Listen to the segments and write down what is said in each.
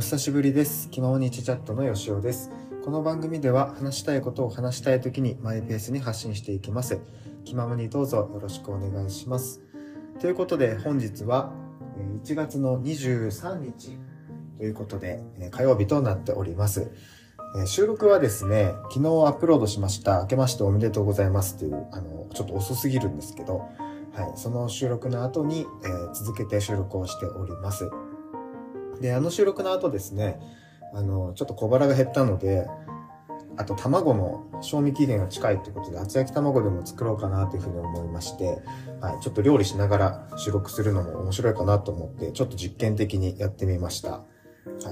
お久しぶりです。気ままにチャットのよしおです。この番組では話したいことを話したい時にマイペースに発信していきます。気ままにどうぞよろしくお願いします。ということで本日は1月の23日ということで火曜日となっております。収録はですね、昨日アップロードしました。明けましておめでとうございますという、あの、ちょっと遅すぎるんですけど、はい、その収録の後に、え続けて収録をしております。で、あの収録の後ですね、あの、ちょっと小腹が減ったので、あと卵の賞味期限が近いってことで、厚焼き卵でも作ろうかなというふうに思いまして、はい、ちょっと料理しながら収録するのも面白いかなと思って、ちょっと実験的にやってみました。は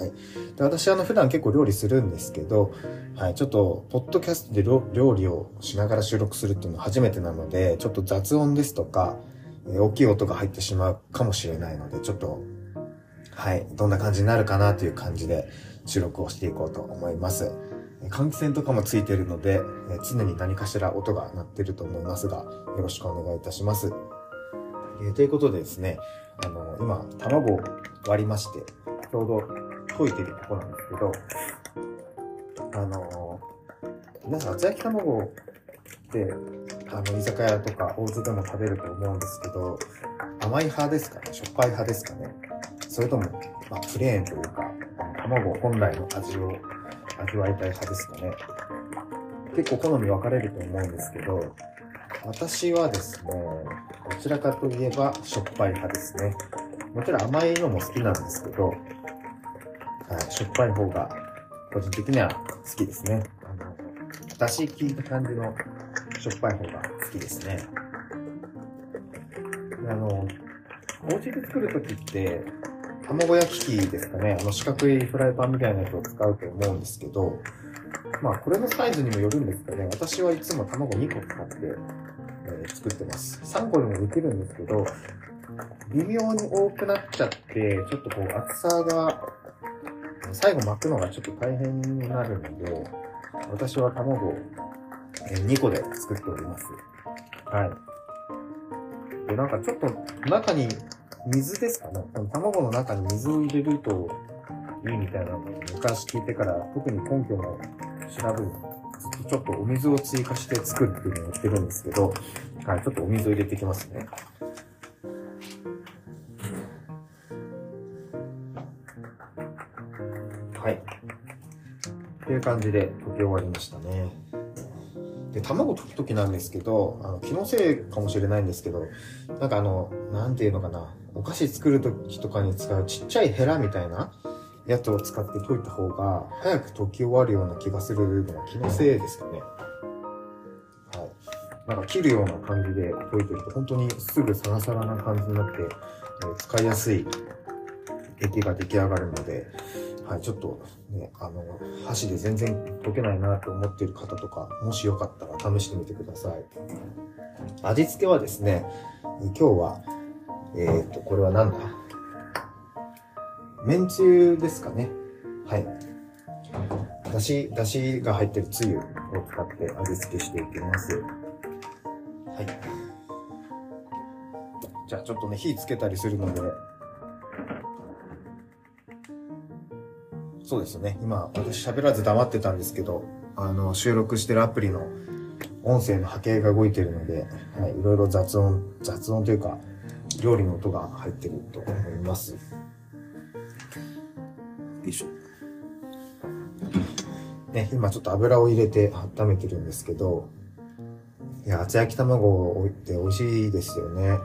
い。で、私、あの、普段結構料理するんですけど、はい、ちょっと、ポッドキャストで料理をしながら収録するっていうのは初めてなので、ちょっと雑音ですとか、え大きい音が入ってしまうかもしれないので、ちょっと、はい、どんな感じになるかなという感じで収録をしていこうと思います。換気扇とかもついているので、え常に何かしら音が鳴ってると思いますが、よろしくお願いいたします。えということでですね、あの、今、卵を割りまして、ちょうど溶いてるとこなんですけど、あの、皆さん、厚焼き卵って、あの、居酒屋とか大津でも食べると思うんですけど、甘い派ですかね？しょっぱい派ですかね？それとも、まあ、プレーンというか、卵本来の味を味わいたい派ですかね結構好み分かれると思うんですけど、私はですね、どちらかといえばしょっぱい派ですね。もちろん甘いのも好きなんですけど、はい、しょっぱい方が個人的には好きですね。あの、だし効いた感じのしょっぱい方が好きですね。あの、お家で作るときって、卵焼き器ですかね、あの四角いフライパンみたいなやつを使うと思うんですけど、まあこれのサイズにもよるんですかね、私はいつも卵2個使って、えー作ってます。3個でもできるんですけど、微妙に多くなっちゃって、ちょっとこう厚さが、最後巻くのがちょっと大変になるので、私は卵を2個で作っております。はい。で、なんかちょっと中に水ですかね。卵の中に水を入れるといいみたいなのを昔聞いてから特に根拠も調べるずっとちょっとお水を追加して作るっていうのをやってるんですけど、はい、ちょっとお水を入れていきますね。はい。っていう感じで溶き終わりましたね。で、卵溶くときなんですけど、あの、気のせいかもしれないんですけど、なんかあの、なんていうのかな、お菓子作るときとかに使うちっちゃいヘラみたいなやつを使って溶いた方が、早く溶き終わるような気がするのは気のせいですかね。はい。なんか切るような感じで溶いてると、本当にすぐサラサラな感じになって、え使いやすい液が出来上がるので、はい、ちょっとね、あの、箸で全然溶けないなと思っている方とか、もしよかったら試してみてください。味付けはですね、今日は、えっ、と、これはなんだ？めんつゆですかね。はい。だし、だしが入ってるつゆを使って味付けしていきます。はい。じゃあちょっとね、火つけたりするので、そうですね。今、私喋らず黙ってたんですけど、あの、収録してるアプリの音声の波形が動いてるので、はい、いろいろ雑音、雑音というか、料理の音が入ってると思います。よいしょ。ね、今ちょっと油を入れて温めてるんですけど、いや、厚焼き卵って美味しいですよね。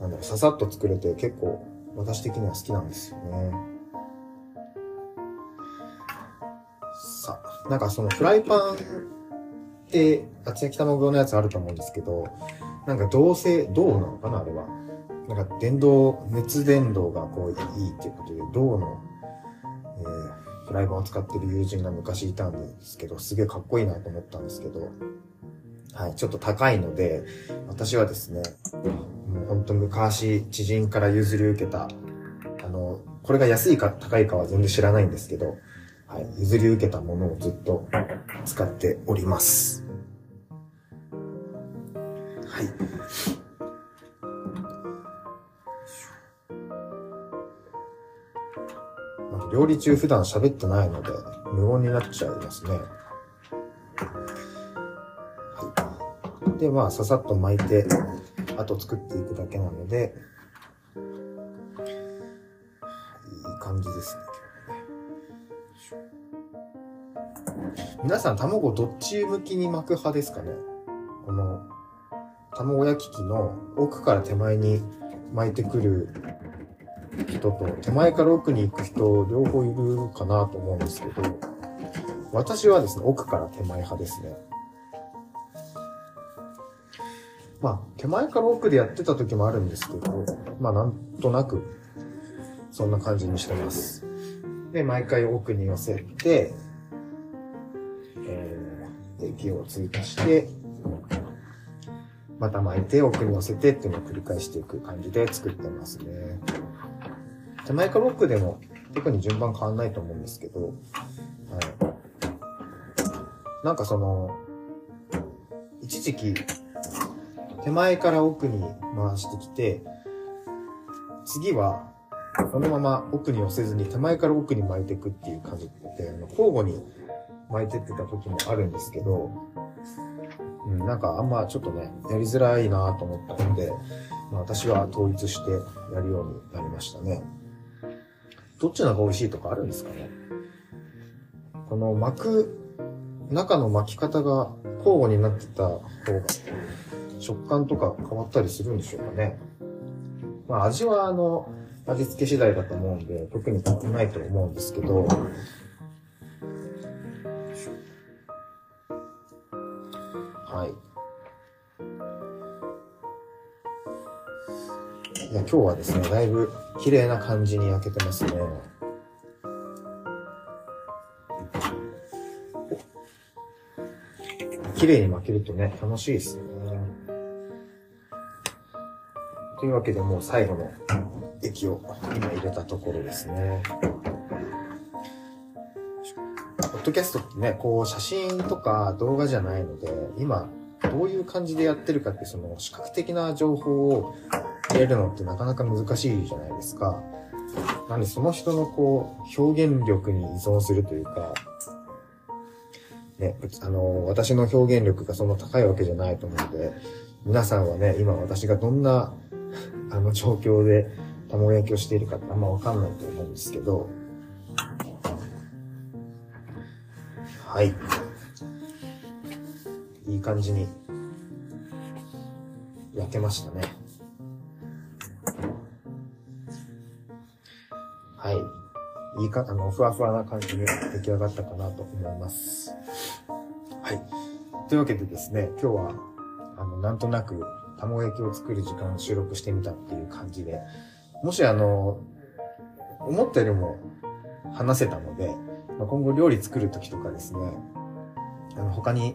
なんだろう、ささっと作れて結構私的には好きなんですよね。さあ、なんかそのフライパンって厚焼き卵用のやつあると思うんですけど、なんか銅製、銅なのかなあれは。なんか電動、熱伝導がこういいっていうことで、銅の、えーフライパンを使ってる友人が昔いたんですけど、すげえかっこいいなと思ったんですけど、はい、ちょっと高いので、私はですね、もうほんと昔知人から譲り受けた、あの、これが安いか高いかは全然知らないんですけど、はい、譲り受けたものをずっと使っております。はい。料理中普段喋ってないので、無音になっちゃいますね。はい。で、まあ、ささっと巻いて、あと作っていくだけなので、いい感じですね。皆さん卵どっち向きに巻く派ですかね？この卵焼き器の奥から手前に巻いてくる人と手前から奥に行く人両方いるかなと思うんですけど私はですね奥から手前派ですね。まあ手前から奥でやってた時もあるんですけどまあなんとなくそんな感じにしてます。で毎回奥に寄せて液を追加して、また巻いて奥に乗せてっていうのを繰り返していく感じで作ってますね。手前かロックでも特に順番変わんないと思うんですけど、はい。なんかその、一時期、手前から奥に回してきて、次は、このまま奥に寄せずに手前から奥に巻いていくっていう感じで、交互に巻いてってた時もあるんですけど、うん、なんかあんまちょっとね、やりづらいなと思ったので、まあ、私は統一してやるようになりましたね。どっちの方が美味しいとかあるんですかね？この巻く、中の巻き方が交互になってた方が、食感とか変わったりするんでしょうかね？まあ味はあの、味付け次第だと思うんで、特に変わないと思うんですけど、はい。いや、今日はですね、だいぶ綺麗な感じに焼けてますね。綺麗に巻けるとね、楽しいですよね。というわけでもう最後の液を今入れたところですね。ポッドキャストってね、こう写真とか動画じゃないので、今どういう感じでやってるかってその視覚的な情報を入れるのってなかなか難しいじゃないですか。なんでその人のこう表現力に依存するというか、ね、あの、私の表現力がそんな高いわけじゃないと思うので、皆さんはね、今私がどんな、あの、状況で卵焼きをしているかってあんまわかんないと思うんですけど、はい。いい感じに焼けましたね。はい。いいか、あの、ふわふわな感じに出来上がったかなと思います。はい。というわけでですね、今日は、あの、なんとなく卵焼きを作る時間を収録してみたっていう感じで、もしあの、思ったよりも話せたので、まあ、今後料理作るときとかですね、あの、他に、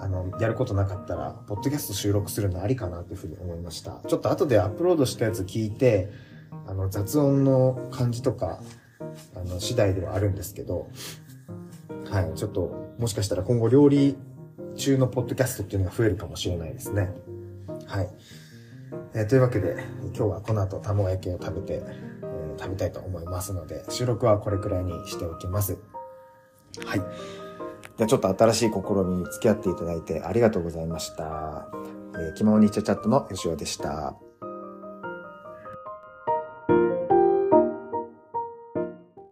あの、やることなかったら、ポッドキャスト収録するのありかなっていうふうに思いました。ちょっと後でアップロードしたやつ聞いて、あの、雑音の感じとか、あの、次第ではあるんですけど、はい、ちょっと、もしかしたら今後料理中のポッドキャストっていうのが増えるかもしれないですね。はい。えー、というわけで、今日はこの後卵焼きを食べて、ー、食べたいと思いますので、収録はこれくらいにしておきます。はい。ではちょっと新しい試みに付き合っていただいてありがとうございました。えー、気ままにチャチャットの吉尾でした。